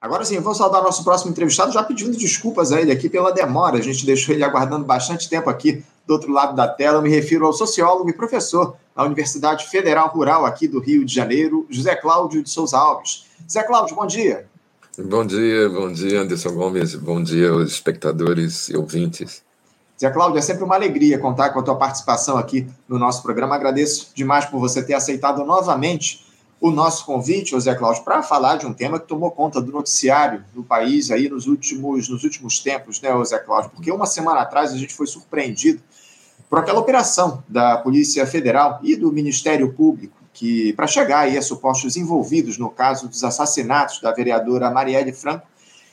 Agora sim, vou saudar nosso próximo entrevistado, já pedindo desculpas a ele aqui pela demora. A gente deixou ele aguardando bastante tempo aqui do outro lado da tela. Eu me refiro ao sociólogo e professor da Universidade Federal Rural aqui do Rio de Janeiro, José Cláudio de Souza Alves. José Cláudio, bom dia. Bom dia, bom dia, Anderson Gomes. Bom dia aos espectadores e ouvintes. Zé Cláudio, é sempre uma alegria contar com a tua participação aqui no nosso programa. Agradeço demais por você ter aceitado novamente o nosso convite, Zé Cláudio, para falar de um tema que tomou conta do noticiário do país aí nos últimos, nos últimos tempos, né, Zé Cláudio? Porque uma semana atrás a gente foi surpreendido por aquela operação da Polícia Federal e do Ministério Público que para chegar aí a supostos envolvidos no caso dos assassinatos da vereadora Marielle Franco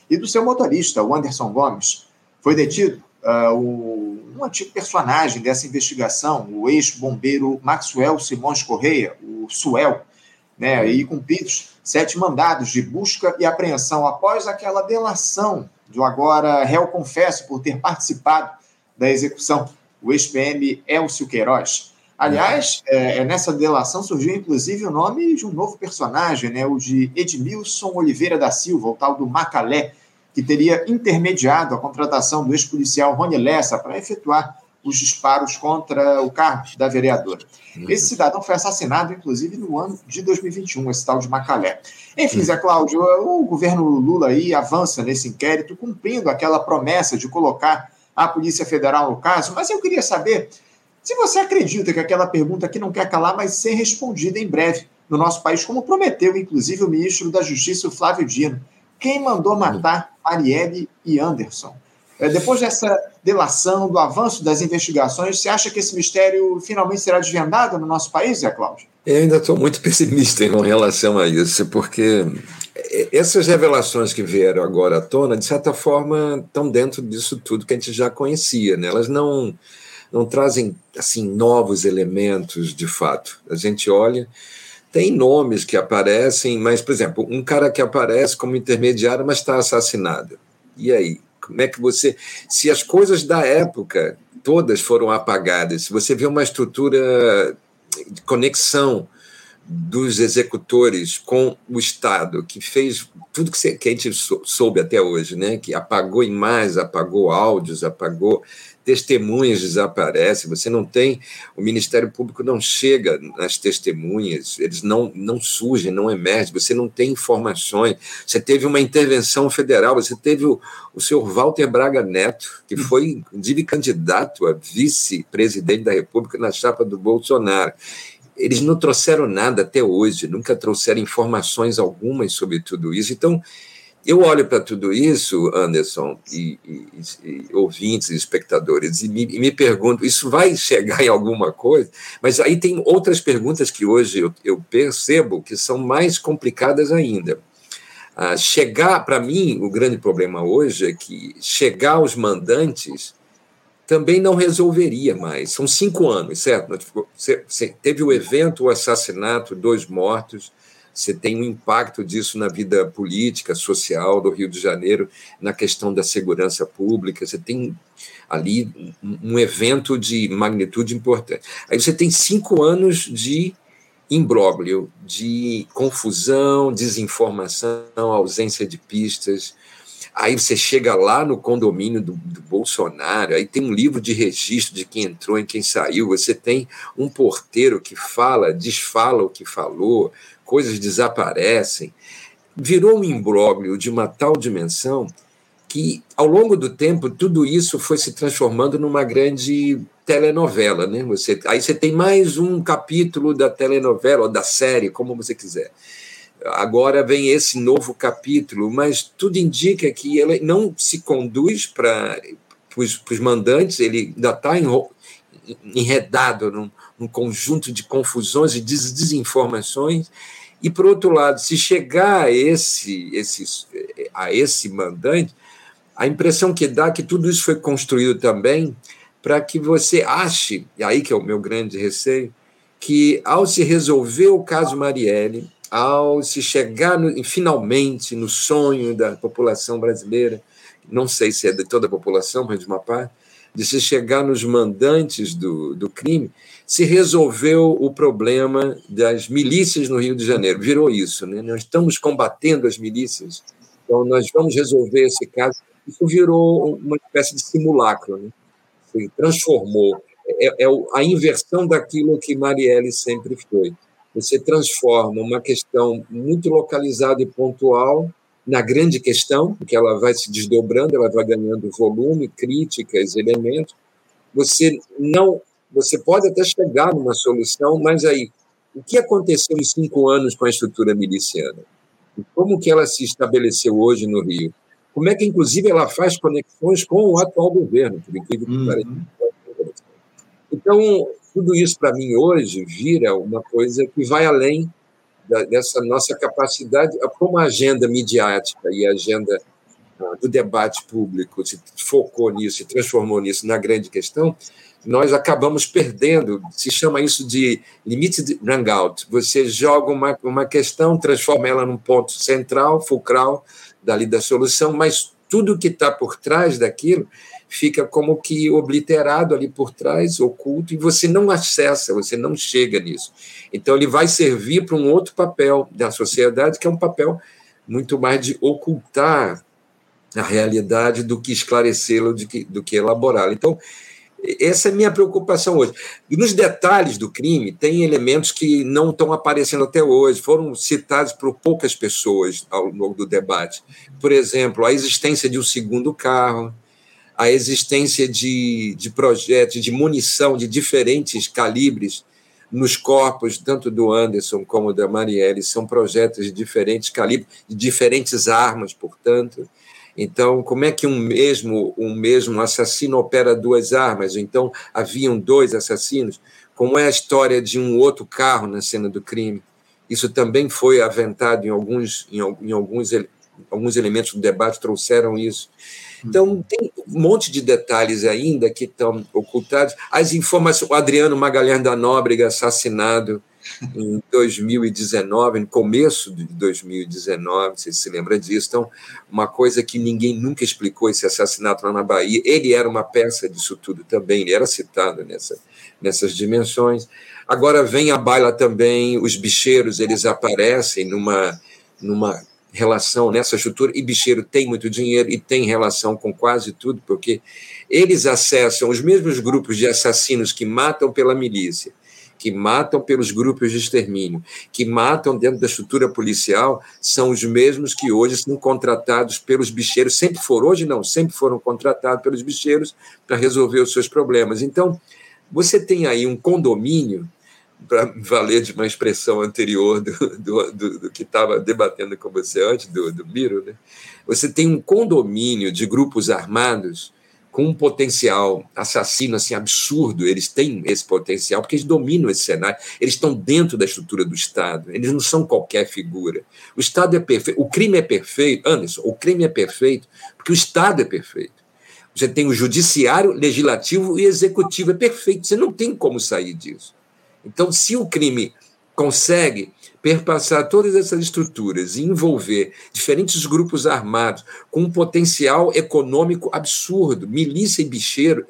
e do seu motorista, o Anderson Gomes. Foi detido uh, o, um antigo personagem dessa investigação, o ex-bombeiro Maxwell Simões Correia, o Suel, né, e cumpridos sete mandados de busca e apreensão após aquela delação do agora réu confesso por ter participado da execução, o ex-PM Elcio Queiroz. Aliás, é, é, nessa delação surgiu inclusive o nome de um novo personagem, né, o de Edmilson Oliveira da Silva, o tal do Macalé, que teria intermediado a contratação do ex-policial Rony Lessa para efetuar os disparos contra o carro da vereadora. Uhum. Esse cidadão foi assassinado, inclusive, no ano de 2021, esse tal de Macalé. Enfim, uhum. Zé Cláudio, o governo Lula aí avança nesse inquérito, cumprindo aquela promessa de colocar a Polícia Federal no caso, mas eu queria saber se você acredita que aquela pergunta que não quer calar vai ser respondida em breve no nosso país, como prometeu, inclusive, o ministro da Justiça, o Flávio Dino. Quem mandou matar Marielle e Anderson? É, depois dessa delação, do avanço das investigações, você acha que esse mistério finalmente será desvendado no nosso país, Zé Cláudio? Eu ainda estou muito pessimista em relação a isso, porque essas revelações que vieram agora à tona, de certa forma, estão dentro disso tudo que a gente já conhecia. Né? Elas não não trazem assim novos elementos de fato. A gente olha, tem nomes que aparecem, mas, por exemplo, um cara que aparece como intermediário, mas está assassinado. E aí? Como é que você. Se as coisas da época todas foram apagadas, se você vê uma estrutura de conexão dos executores com o Estado, que fez tudo que, a gente soube até hoje, né? que apagou imagens, apagou áudios, apagou testemunhas desaparecem, você não tem, o Ministério Público não chega nas testemunhas, eles não, não surgem, não emergem, você não tem informações. Você teve uma intervenção federal, você teve o, o senhor Walter Braga Neto, que foi, inclusive, candidato a vice-presidente da República na chapa do Bolsonaro. Eles não trouxeram nada até hoje, nunca trouxeram informações algumas sobre tudo isso. Então, eu olho para tudo isso, Anderson, e, e, e ouvintes espectadores, e me, e me, pergunto: isso vai chegar em alguma coisa? Mas aí tem outras perguntas que hoje eu, eu percebo que são mais complicadas ainda. Ah, chegar, para mim, o grande problema hoje é que chegar aos mandantes também não resolveria mais. São cinco anos, certo? Você teve o evento, o assassinato, dois mortos você tem um impacto disso na vida política, social do Rio de Janeiro, na questão da segurança pública, você tem ali um evento de magnitude importante. Aí você tem cinco anos de imbróglio, de confusão, desinformação, ausência de pistas. Aí você chega lá no condomínio do, do, Bolsonaro, aí tem um livro de registro de quem entrou e quem saiu, você tem um porteiro que fala, desfala o que falou, coisas desaparecem. Virou um imbróglio de uma tal dimensão que, ao longo do tempo, tudo isso foi se transformando numa grande telenovela. Né? Você, aí você tem mais um capítulo da telenovela, ou da série, como você quiser. Agora vem esse novo capítulo, mas tudo indica que ele não se conduz para os mandantes, ele ainda está enredado num, num conjunto de confusões e desinformações. E, por outro lado, se chegar a esse, esse, a esse mandante, a impressão que dá é que tudo isso foi construído também para que você ache, e aí que é o meu grande receio, que ao se resolver o caso Marielle, ao se chegar no, finalmente no sonho da população brasileira, não sei se é de toda a população, mas de uma parte, de se chegar nos mandantes do, do crime, se resolveu o problema das milícias no Rio de Janeiro. Virou isso, né? Nós estamos combatendo as milícias. Então, nós vamos resolver esse caso. Isso virou uma espécie de simulacro, né? se transformou. É, é a inversão daquilo que Marielle sempre foi. Você transforma uma questão muito localizada e pontual na grande questão, porque ela vai se desdobrando, ela vai ganhando volume, críticas, elementos. Você não, você pode até chegar numa solução, mas aí o que aconteceu em cinco anos com a estrutura miliciana? como que ela se estabeleceu hoje no Rio? Como é que, inclusive, ela faz conexões com o atual governo, por incrível que uhum. pareça. Então, tudo isso, para mim, hoje, vira uma coisa que vai além da, dessa nossa capacidade, como a agenda midiática e a agenda ah, do debate público se focou nisso, se transformou nisso na grande questão, nós acabamos perdendo. Se chama isso de limited rangout. Você joga uma, uma questão, transforma ela num ponto central, fulcral, dali da solução, mas tudo que está por trás daquilo fica como que obliterado ali por trás, oculto, e você não acessa, você não chega nisso. Então, ele vai servir para um outro papel da sociedade, que é um papel muito mais de ocultar a realidade do que esclarecê-la, do que, do que elaborá-la. Então, essa é a minha preocupação hoje. E nos detalhes do crime, tem elementos que não estão aparecendo até hoje, foram citados por poucas pessoas ao longo do debate. Por exemplo, a existência de um segundo carro, a existência de, de projetos de munição de diferentes calibres nos corpos, tanto do Anderson como da Marielle, são projetos de diferentes calibres, de diferentes armas, portanto. Então, como é que um mesmo, um mesmo assassino opera duas armas? Então, haviam dois assassinos? Como é a história de um outro carro na cena do crime? Isso também foi aventado em alguns, em, em alguns, alguns elementos do debate, trouxeram isso. Então, tem um monte de detalhes ainda que estão ocultados. As informações, o Adriano Magalhães da Nóbrega assassinado, em 2019, no começo de 2019, você se lembra disso. Então, uma coisa que ninguém nunca explicou, esse assassinato lá na Bahia, ele era uma peça disso tudo também, ele era citado nessa, nessas dimensões. Agora vem a baila também, os bicheiros, eles aparecem numa, numa relação nessa estrutura, e bicheiro tem muito dinheiro e tem relação com quase tudo, porque eles acessam os mesmos grupos de assassinos que matam pela milícia, que matam pelos grupos de extermínio, que matam dentro da estrutura policial, são os mesmos que hoje são contratados pelos bicheiros, sempre foram, hoje não, sempre foram contratados pelos bicheiros para resolver os seus problemas. Então, você tem aí um condomínio, para valer de uma expressão anterior do, do, do, do que estava debatendo com você antes, do, do Miro, né? você tem um condomínio de grupos armados com um potencial assassino assim absurdo, eles têm esse potencial porque eles dominam esse cenário, eles estão dentro da estrutura do Estado, eles não são qualquer figura. O Estado é perfeito, o crime é perfeito, Anderson, o crime é perfeito porque o Estado é perfeito. Você tem o judiciário, legislativo e executivo, é perfeito, você não tem como sair disso. Então, se o crime consegue perpassar todas essas estruturas e envolver diferentes grupos armados com um potencial econômico absurdo, milícia e bicheiro,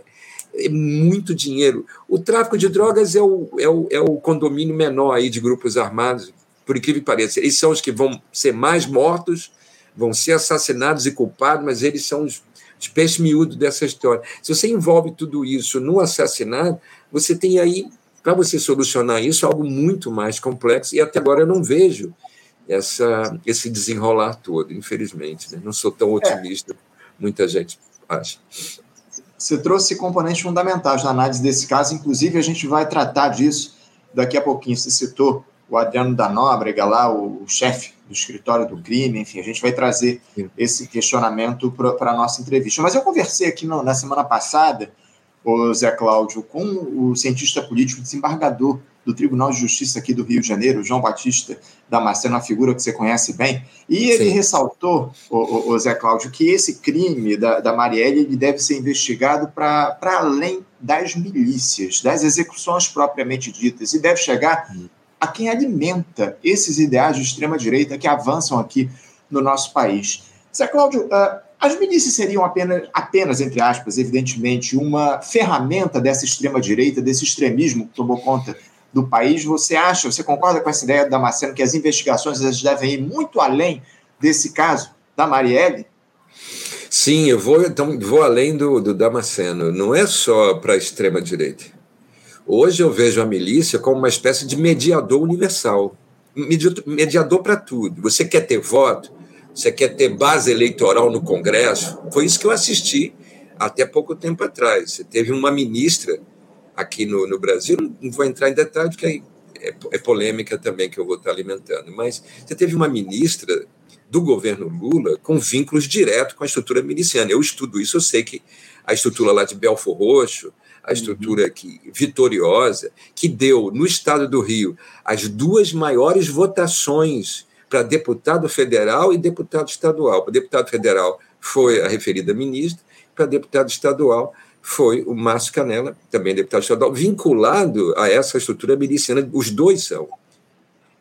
é muito dinheiro. O tráfico de drogas é o, é o, é o condomínio menor aí de grupos armados, por incrível que pareça. Eles são os que vão ser mais mortos, vão ser assassinados e culpados, mas eles são os, os peixes miúdos dessa história. Se você envolve tudo isso no assassinato, você tem aí para você solucionar isso, é algo muito mais complexo, e até agora eu não vejo essa, esse desenrolar todo, infelizmente. Né? Não sou tão otimista, é. muita gente acha. Você trouxe componentes fundamentais na análise desse caso, inclusive a gente vai tratar disso daqui a pouquinho. Você citou o Adriano da Nóbrega, lá, o, chefe do escritório do crime, enfim, a gente vai trazer esse questionamento para a nossa entrevista. Mas eu conversei aqui no, na semana passada o Zé Cláudio, com o cientista político desembargador do Tribunal de Justiça aqui do Rio de Janeiro, João Batista Damasceno, uma figura que você conhece bem, e ele Sim. ressaltou, o, o, Zé Cláudio, que esse crime da, da Marielle ele deve ser investigado para além das milícias, das execuções propriamente ditas, e deve chegar hum. a quem alimenta esses ideais de extrema-direita que avançam aqui no nosso país. Zé Cláudio, uh, as milícias seriam apenas, apenas, entre aspas, evidentemente, uma ferramenta dessa extrema-direita, desse extremismo que tomou conta do país. Você acha, você concorda com essa ideia da Damasceno que as investigações devem ir muito além desse caso da Marielle? Sim, eu vou, então, vou além do, do Damasceno. Não é só para a extrema-direita. Hoje eu vejo a milícia como uma espécie de mediador universal mediador para tudo. Você quer ter voto, você quer ter base eleitoral no Congresso. Foi isso que eu assisti até pouco tempo atrás. Você teve uma ministra aqui no, no Brasil, não vou entrar em detalhe, porque é, é polêmica também que eu vou estar alimentando, mas você teve uma ministra do governo Lula com vínculos diretos com a estrutura miliciana. Eu estudo isso, eu sei que a estrutura lá de Belfor Roxo, a estrutura uhum. que, vitoriosa, que deu no estado do Rio as duas maiores votações para deputado federal e deputado estadual. Para deputado federal foi a referida ministra, para deputado estadual foi o Márcio Canela, também deputado estadual, vinculado a essa estrutura miliciana. Os dois são.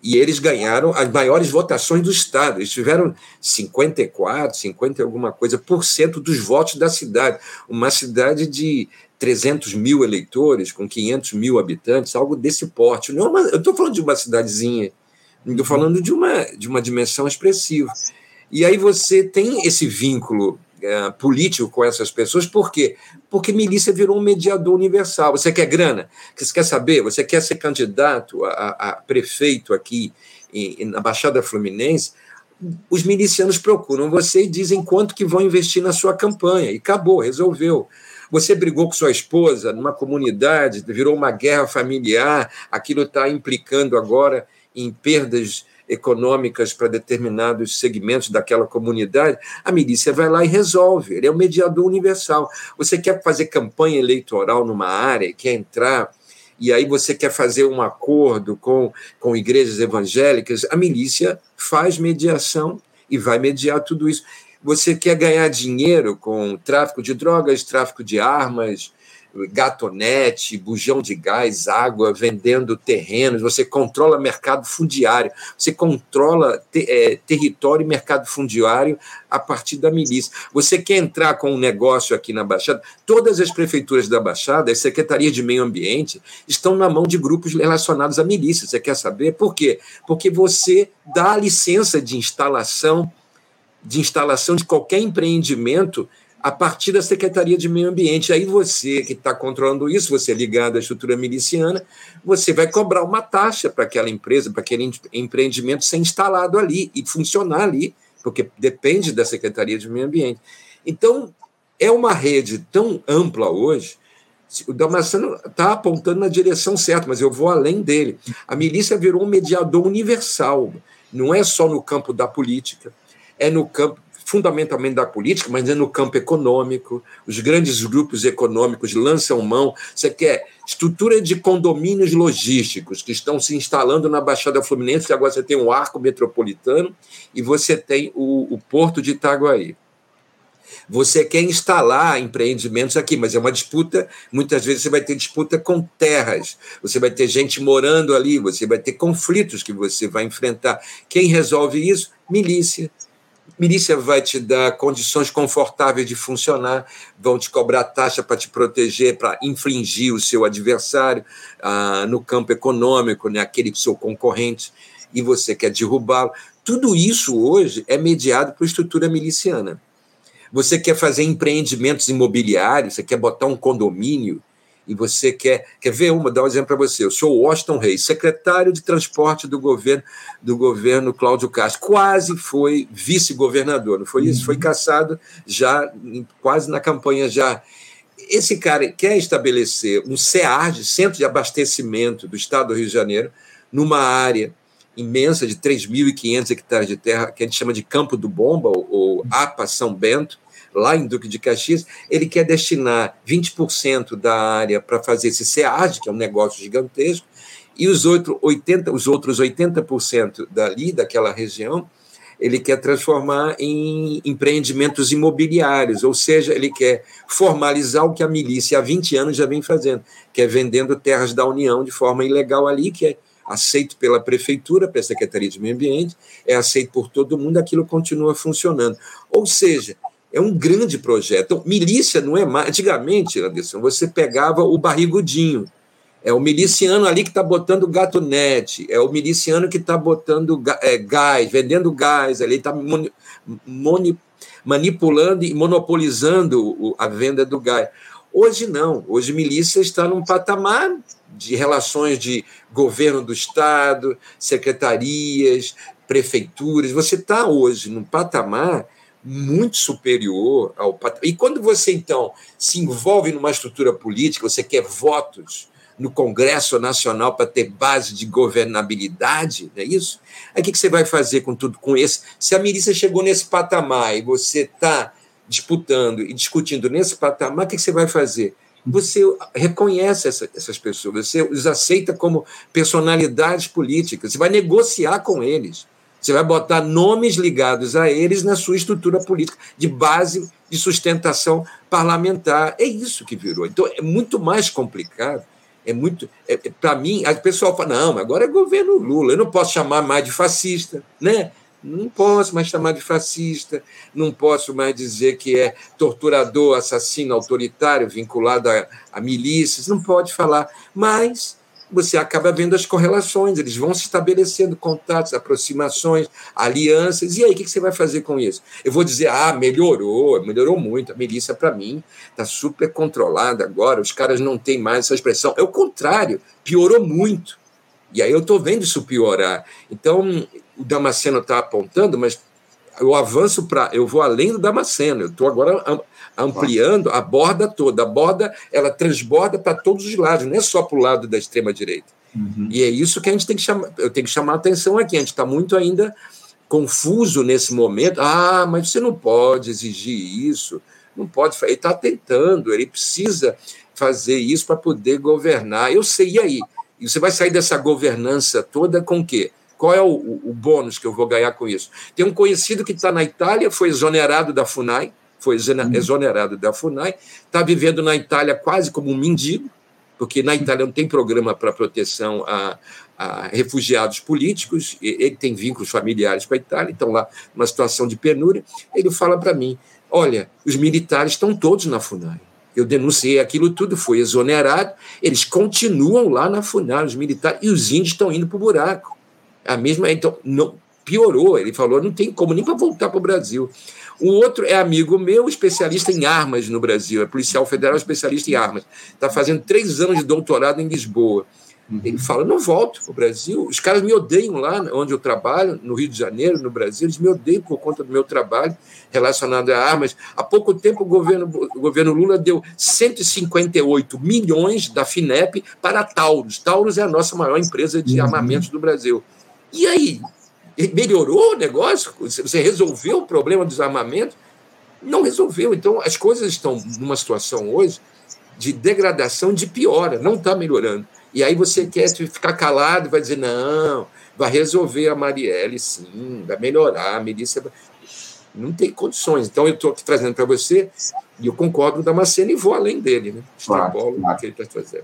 E eles ganharam as maiores votações do Estado. Eles tiveram 54, 50 alguma coisa por cento dos votos da cidade. Uma cidade de 300 mil eleitores, com 500 mil habitantes, algo desse porte. Não é uma, eu estou falando de uma cidadezinha, estou falando de uma, de uma dimensão expressiva. E aí você tem esse vínculo é, político com essas pessoas, por quê? Porque milícia virou um mediador universal. Você quer grana? Você quer saber? Você quer ser candidato a, a prefeito aqui em, na Baixada Fluminense? Os milicianos procuram você e dizem quanto que vão investir na sua campanha. E acabou, resolveu. Você brigou com sua esposa numa comunidade, virou uma guerra familiar, aquilo está implicando agora em perdas econômicas para determinados segmentos daquela comunidade, a milícia vai lá e resolve. Ele é um mediador universal. Você quer fazer campanha eleitoral numa área, quer entrar e aí você quer fazer um acordo com, com igrejas evangélicas, a milícia faz mediação e vai mediar tudo isso. Você quer ganhar dinheiro com tráfico de drogas, tráfico de armas, gatonete, bujão de gás, água, vendendo terrenos, você controla mercado fundiário, você controla te, é, território e mercado fundiário a partir da milícia. Você quer entrar com um negócio aqui na Baixada? Todas as prefeituras da Baixada, as secretarias de meio ambiente, estão na mão de grupos relacionados à milícia. Você quer saber por quê? Porque você dá a licença de instalação de instalação de qualquer empreendimento a partir da Secretaria de Meio Ambiente. Aí você que está controlando isso, você é ligado à estrutura miliciana, você vai cobrar uma taxa para aquela empresa, para aquele empreendimento ser instalado ali e funcionar ali, porque depende da Secretaria de Meio Ambiente. Então, é uma rede tão ampla hoje. O Damasceno está apontando na direção certa, mas eu vou além dele. A milícia virou um mediador universal, não é só no campo da política, é no campo fundamentalmente da política, mas é no campo econômico. Os grandes grupos econômicos lançam mão. Você quer estrutura de condomínios logísticos que estão se instalando na Baixada Fluminense, agora você tem o arco metropolitano e você tem o, o porto de Itaguaí. Você quer instalar empreendimentos aqui, mas é uma disputa. Muitas vezes você vai ter disputa com terras, você vai ter gente morando ali, você vai ter conflitos que você vai enfrentar. Quem resolve isso? Milícia, milícia vai te dar condições confortáveis de funcionar, vão te cobrar taxa para te proteger, para infligir o seu adversário ah, no campo econômico, né, aquele seu concorrente, e você quer derrubá-lo. Tudo isso hoje é mediado por estrutura miliciana. Você quer fazer empreendimentos imobiliários, você quer botar um condomínio, e você quer, quer ver uma, dar um exemplo para você. Eu sou Washington Reis, secretário de transporte do governo do governo Cláudio Castro. Quase foi vice-governador, não foi isso? Uhum. Foi caçado já quase na campanha já. Esse cara quer estabelecer um CEARD, Centro de Abastecimento do Estado do Rio de Janeiro, numa área imensa de 3.500 hectares de terra, que a gente chama de Campo do Bomba, ou APA São Bento, lá em Duque de Caxias, ele quer destinar 20% da área para fazer esse SEAD, que é um negócio gigantesco, e os, outro 80, os outros 80% dali, daquela região, ele quer transformar em empreendimentos imobiliários, ou seja, ele quer formalizar o que a milícia há 20 anos já vem fazendo, que é vendendo terras da União de forma ilegal ali, que é aceito pela prefeitura, pela Secretaria de Meio Ambiente, é aceito por todo mundo, aquilo continua funcionando. Ou seja, é um grande projeto. Então, milícia não é mais. Antigamente, Anderson, você pegava o barrigudinho. É o miliciano ali que está botando gato net, é o miliciano que está botando é, gás, vendendo gás, ele está manipulando e monopolizando a venda do gás. Hoje não, hoje milícia está num patamar de relações de governo do Estado, secretarias, prefeituras. Você está hoje num patamar muito superior ao. E quando você, então, se envolve numa estrutura política, você quer votos no Congresso Nacional para ter base de governabilidade, não é isso? Aí o que você vai fazer com tudo com esse? Se a milícia chegou nesse patamar e você está disputando e discutindo nesse patamar, o que você vai fazer? Você reconhece essa, essas pessoas, você os aceita como personalidades políticas, você vai negociar com eles. Você vai botar nomes ligados a eles na sua estrutura política, de base de sustentação parlamentar. É isso que virou. Então, é muito mais complicado. É muito. É, é Para mim, o pessoal fala: não, agora é governo Lula, eu não posso chamar mais de fascista. Né? Não posso mais chamar de fascista, não posso mais dizer que é torturador, assassino, autoritário, vinculado a, a milícias, não pode falar. Mas você acaba vendo as correlações, eles vão se estabelecendo contatos, aproximações, alianças, e aí o que você vai fazer com isso? Eu vou dizer, ah, melhorou, melhorou muito, a milícia, para mim, está super controlada agora, os caras não têm mais essa expressão. É o contrário, piorou muito. E aí eu estou vendo isso piorar. Então, o Damasceno está apontando, mas eu avanço para. Eu vou além do Damasceno, eu estou agora ampliando a borda toda. A borda ela transborda para todos os lados, não é só para o lado da extrema-direita. Uhum. E é isso que a gente tem que chamar. Eu tenho que chamar a atenção aqui. A gente está muito ainda confuso nesse momento. Ah, mas você não pode exigir isso. Não pode. Ele está tentando, ele precisa fazer isso para poder governar. Eu sei, e aí? E você vai sair dessa governança toda com o quê? Qual é o, o, bônus que eu vou ganhar com isso? Tem um conhecido que está na Itália, foi exonerado da FUNAI, foi uhum. exonerado da FUNAI, está vivendo na Itália quase como um mendigo, porque na Itália não tem programa para proteção a, a, refugiados políticos, ele tem vínculos familiares com a Itália, então lá numa situação de penúria. Ele fala para mim: olha, os militares estão todos na FUNAI. Eu denunciei aquilo tudo, foi exonerado, eles continuam lá na FUNAI, os militares, e os índios estão indo para o buraco. A mesma, então, não, piorou. Ele falou: não tem como nem para voltar para o Brasil. O outro é amigo meu, especialista em armas no Brasil, é policial federal especialista em armas. Está fazendo três anos de doutorado em Lisboa. Uhum. Ele fala: não volto para o Brasil. Os caras me odeiam lá onde eu trabalho, no Rio de Janeiro, no Brasil. Eles me odeiam por conta do meu trabalho relacionado a armas. Há pouco tempo, o governo, o governo Lula deu 158 milhões da FINEP para a Taurus. Taurus é a nossa maior empresa de uhum. armamentos do Brasil. E aí? Melhorou o negócio? Você resolveu o problema dos armamentos? Não resolveu. Então, as coisas estão numa situação hoje de degradação, de piora, não está melhorando. E aí você quer ficar calado, vai dizer, não, vai resolver a Marielle, sim, vai melhorar, a milícia. Não tem condições. Então, eu estou aqui trazendo para você, e eu concordo com o Damasceno e vou além dele, né? Extrapolo claro, o que ele está trazendo.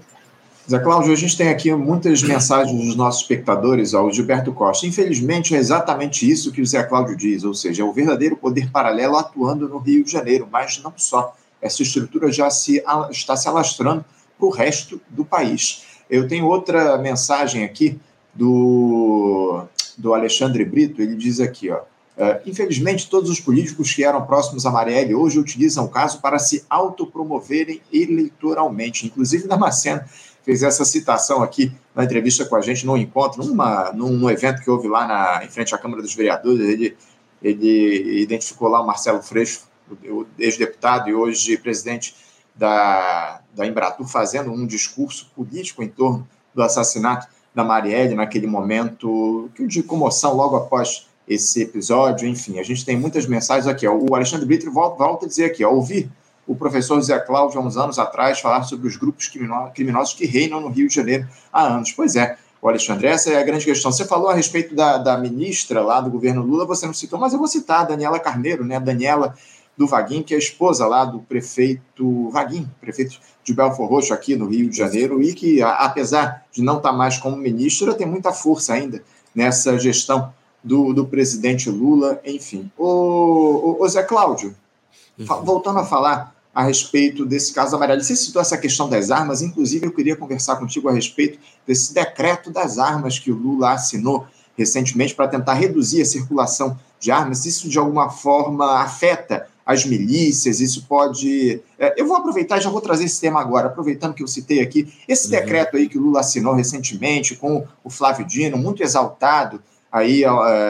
Zé Cláudio, a gente tem aqui muitas mensagens dos nossos espectadores ao Gilberto Costa. Infelizmente, é exatamente isso que o Zé Cláudio diz, ou seja, é o verdadeiro poder paralelo atuando no Rio de Janeiro, mas não só. Essa estrutura já se, está se alastrando para o resto do país. Eu tenho outra mensagem aqui do, do Alexandre Brito, ele diz aqui, ó, Uh, infelizmente, todos os políticos que eram próximos a Marielle hoje utilizam o caso para se autopromoverem eleitoralmente, inclusive Damasceno fez essa citação aqui na entrevista com a gente num encontro, numa, num, evento que houve lá na, em frente à Câmara dos Vereadores. Ele, ele identificou lá o Marcelo Freixo, o ex-deputado e hoje presidente da, da Embratur, fazendo um discurso político em torno do assassinato da Marielle naquele momento de comoção logo após esse episódio. Enfim, a gente tem muitas mensagens aqui. O Alexandre Brito volta, volta a dizer aqui: ouvir o professor Zé Cláudio, há uns anos atrás, falar sobre os grupos criminosos que reinam no Rio de Janeiro há anos. Pois é, o Alexandre, essa é a grande questão. Você falou a respeito da, da ministra lá do governo Lula, você não citou, mas eu vou citar a Daniela Carneiro, né? Daniela do Vaguinho, que é a esposa lá do prefeito Vaguinho, prefeito de Belfor Roxo aqui no Rio de Janeiro, e que, apesar de não estar mais como ministra, tem muita força ainda nessa gestão do, do presidente Lula, enfim. O, o Zé Cláudio, Uhum. Voltando a falar a respeito desse caso da Marielle, você citou essa questão das armas, inclusive eu queria conversar contigo a respeito desse decreto das armas que o Lula assinou recentemente para tentar reduzir a circulação de armas. Isso de alguma forma afeta as milícias, isso pode. É, eu vou aproveitar e já vou trazer esse tema agora, aproveitando que eu citei aqui, esse uhum. decreto aí que o Lula assinou recentemente com o Flávio Dino, muito exaltado aí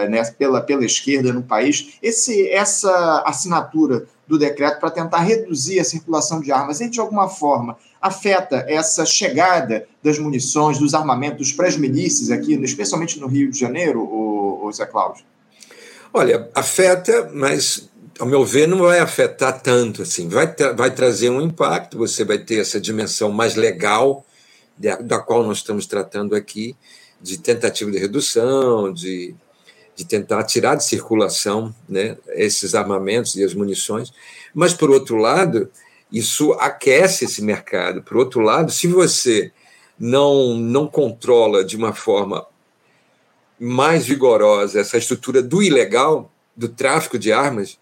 né, pela, pela esquerda no país, esse, essa assinatura do decreto para tentar reduzir a circulação de armas, ele de alguma forma afeta essa chegada das munições, dos armamentos para as milícias aqui, especialmente no Rio de Janeiro, o, o Zé Cláudio? Olha, afeta, mas ao meu ver, não vai afetar tanto assim. Vai, tra vai trazer um impacto, você vai ter essa dimensão mais legal, da qual nós estamos tratando aqui, de tentativa de redução, de, de tentar tirar de circulação né, esses armamentos e as munições. Mas, por outro lado, isso aquece esse mercado. Por outro lado, se você não, não controla de uma forma mais vigorosa essa estrutura do ilegal, do tráfico de armas,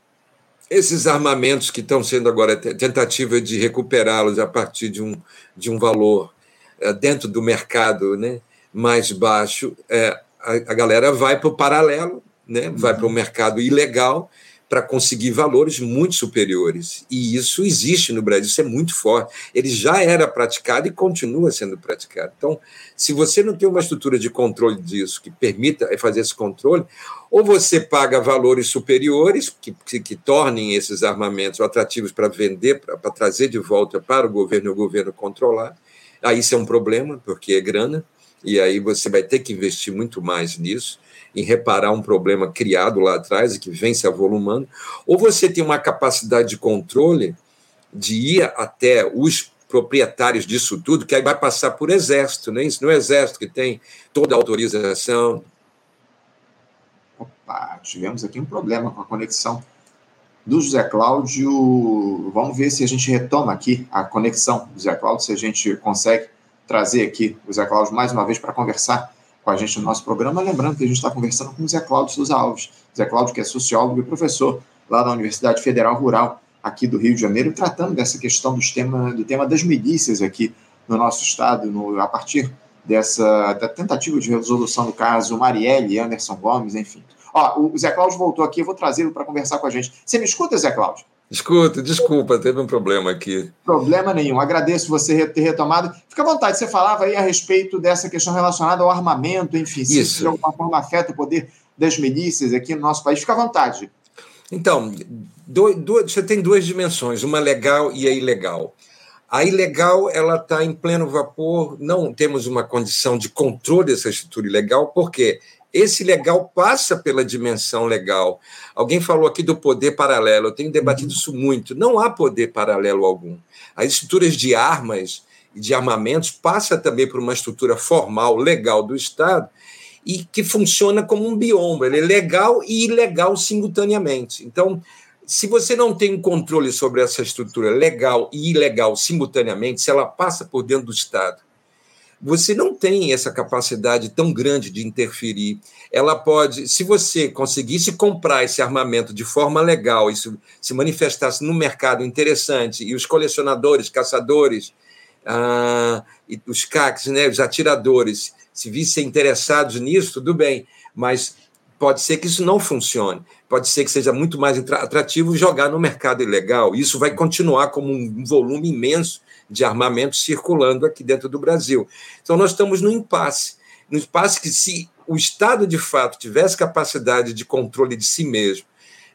esses armamentos que estão sendo agora tentativa de recuperá-los a partir de um, de um valor é, dentro do mercado né, mais baixo, é, a, a galera vai para o paralelo, né, vai para o mercado ilegal para conseguir valores muito superiores. E isso existe no Brasil, isso é muito forte. Ele já era praticado e continua sendo praticado. Então, se você não tem uma estrutura de controle disso que permita fazer esse controle, ou você paga valores superiores que, que, que tornem esses armamentos atrativos para vender, para trazer de volta para o governo e o governo controlar. Aí isso é um problema, porque é grana, e aí você vai ter que investir muito mais nisso em reparar um problema criado lá atrás e que vem se avolumando, ou você tem uma capacidade de controle de ir até os proprietários disso tudo, que aí vai passar por exército, né? Isso não é exército que tem toda a autorização. Opa, tivemos aqui um problema com a conexão do José Cláudio. Vamos ver se a gente retoma aqui a conexão do José Cláudio, se a gente consegue trazer aqui o José Cláudio mais uma vez para conversar com a gente no nosso programa. Lembrando que a gente está conversando com o Zé Cláudio Souza Alves. Zé Cláudio, que é sociólogo e professor lá da Universidade Federal Rural aqui do Rio de Janeiro, tratando dessa questão dos tema, do tema das milícias aqui no nosso estado, no, a partir dessa da tentativa de resolução do caso Marielle Anderson Gomes, enfim. Ó, o Zé Cláudio voltou aqui, eu vou trazê-lo para conversar com a gente. Você me escuta, Zé Cláudio? Escuta, desculpa, teve um problema aqui. Problema nenhum. Agradeço você ter retomado. Fica à vontade, você falava aí a respeito dessa questão relacionada ao armamento, enfim, se isso de alguma forma afeta o poder das milícias aqui no nosso país. Fica à vontade. Então, do, do, você tem duas dimensões, uma legal e a ilegal. A ilegal ela está em pleno vapor, não temos uma condição de controle dessa estrutura ilegal, porque esse legal passa pela dimensão legal. Alguém falou aqui do poder paralelo, eu tenho debatido isso muito. Não há poder paralelo algum. As estruturas de armas e de armamentos passa também por uma estrutura formal, legal do Estado, e que funciona como um biombo. Ele é legal e ilegal simultaneamente. Então, se você não tem um controle sobre essa estrutura legal e ilegal simultaneamente, se ela passa por dentro do Estado, você não tem essa capacidade tão grande de interferir. Ela pode, se você conseguisse comprar esse armamento de forma legal, isso se manifestasse no mercado interessante, e os colecionadores, caçadores, ah, e os CACs, né, os atiradores, se vissem interessados nisso, tudo bem, mas pode ser que isso não funcione. Pode ser que seja muito mais atrativo jogar no mercado ilegal. Isso vai continuar como um volume imenso de armamento circulando aqui dentro do Brasil. Então, nós estamos no impasse. No impasse que, se o Estado de fato tivesse capacidade de controle de si mesmo,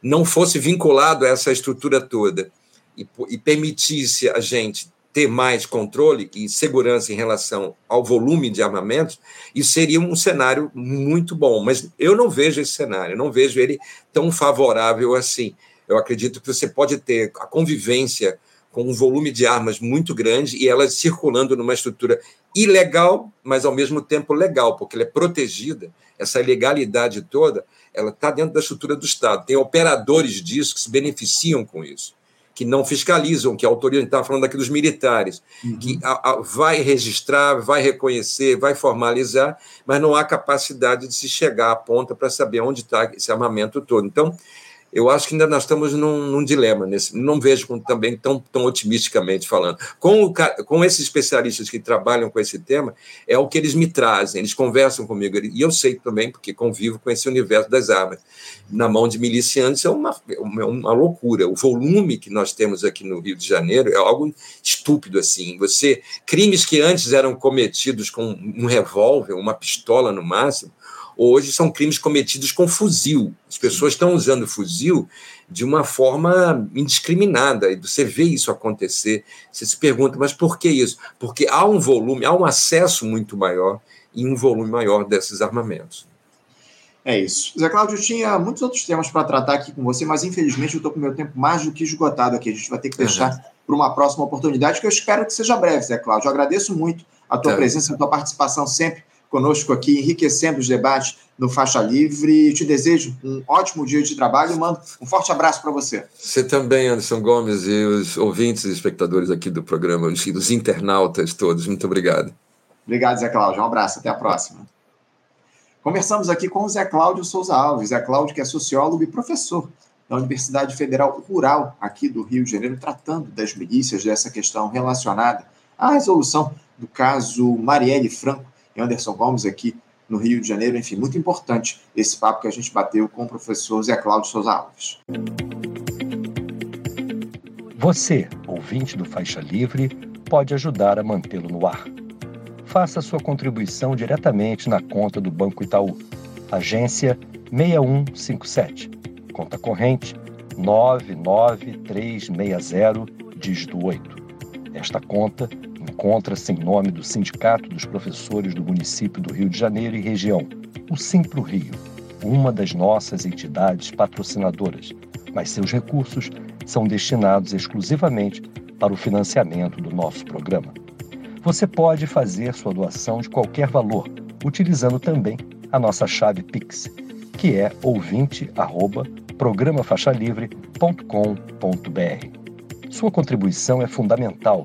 não fosse vinculado a essa estrutura toda e, e permitisse a gente ter mais controle e segurança em relação ao volume de armamentos, isso seria um cenário muito bom. Mas eu não vejo esse cenário, não vejo ele tão favorável assim. Eu acredito que você pode ter a convivência com um volume de armas muito grande e elas circulando numa estrutura ilegal, mas ao mesmo tempo legal, porque ela é protegida. Essa ilegalidade toda, ela está dentro da estrutura do Estado. Tem operadores disso que se beneficiam com isso, que não fiscalizam, que autorizam. Estava falando aqui dos militares, uhum. que a, a, vai registrar, vai reconhecer, vai formalizar, mas não há capacidade de se chegar à ponta para saber onde está esse armamento todo. Então, eu acho que ainda nós estamos num, num dilema. Nesse, não vejo também tão, tão otimisticamente falando. Com, o, com esses especialistas que trabalham com esse tema, é o que eles me trazem, eles conversam comigo. E eu sei também, porque convivo com esse universo das armas. Na mão de milicianos é uma, uma, uma loucura. O volume que nós temos aqui no Rio de Janeiro é algo estúpido assim. Você crimes que antes eram cometidos com um revólver, uma pistola no máximo, hoje são crimes cometidos com fuzil. As pessoas estão usando fuzil de uma forma indiscriminada, e você vê isso acontecer. Você se pergunta, mas por que isso? Porque há um volume, há um acesso muito maior e um volume maior desses armamentos. É isso. Zé Cláudio, tinha muitos outros temas para tratar aqui com você, mas infelizmente eu estou com o meu tempo mais do que esgotado aqui. A gente vai ter que deixar uhum. para uma próxima oportunidade, que eu espero que seja breve, Zé Cláudio. Eu agradeço muito a tua é. presença, a tua participação sempre conosco aqui, enriquecendo os debates no Faixa Livre. Te desejo um ótimo dia de trabalho e mando um forte abraço para você. Você também, Anderson Gomes, e os ouvintes e espectadores aqui do programa, os, internautas todos. Muito obrigado. Obrigado, Zé Cláudio. Um abraço. Até a próxima. Conversamos aqui com o Zé Cláudio Souza Alves. Zé Cláudio, que é sociólogo e professor da Universidade Federal Rural aqui do Rio de Janeiro, tratando das milícias, dessa questão relacionada à resolução do caso Marielle Franco e Anderson Gomes aqui no Rio de Janeiro. Enfim, muito importante esse papo que a gente bateu com o professor Zé Cláudio Souza Alves. Você, ouvinte do Faixa Livre, pode ajudar a mantê-lo no ar. Faça sua contribuição diretamente na conta do Banco Itaú, agência 6157, conta corrente 99360, dígito 8. Esta conta encontra-se em nome do Sindicato dos Professores do Município do Rio de Janeiro e região, o Simpro Rio, uma das nossas entidades patrocinadoras, mas seus recursos são destinados exclusivamente para o financiamento do nosso programa. Você pode fazer sua doação de qualquer valor, utilizando também a nossa chave Pix, que é ouvinte@programafaixalivre.com.br. Sua contribuição é fundamental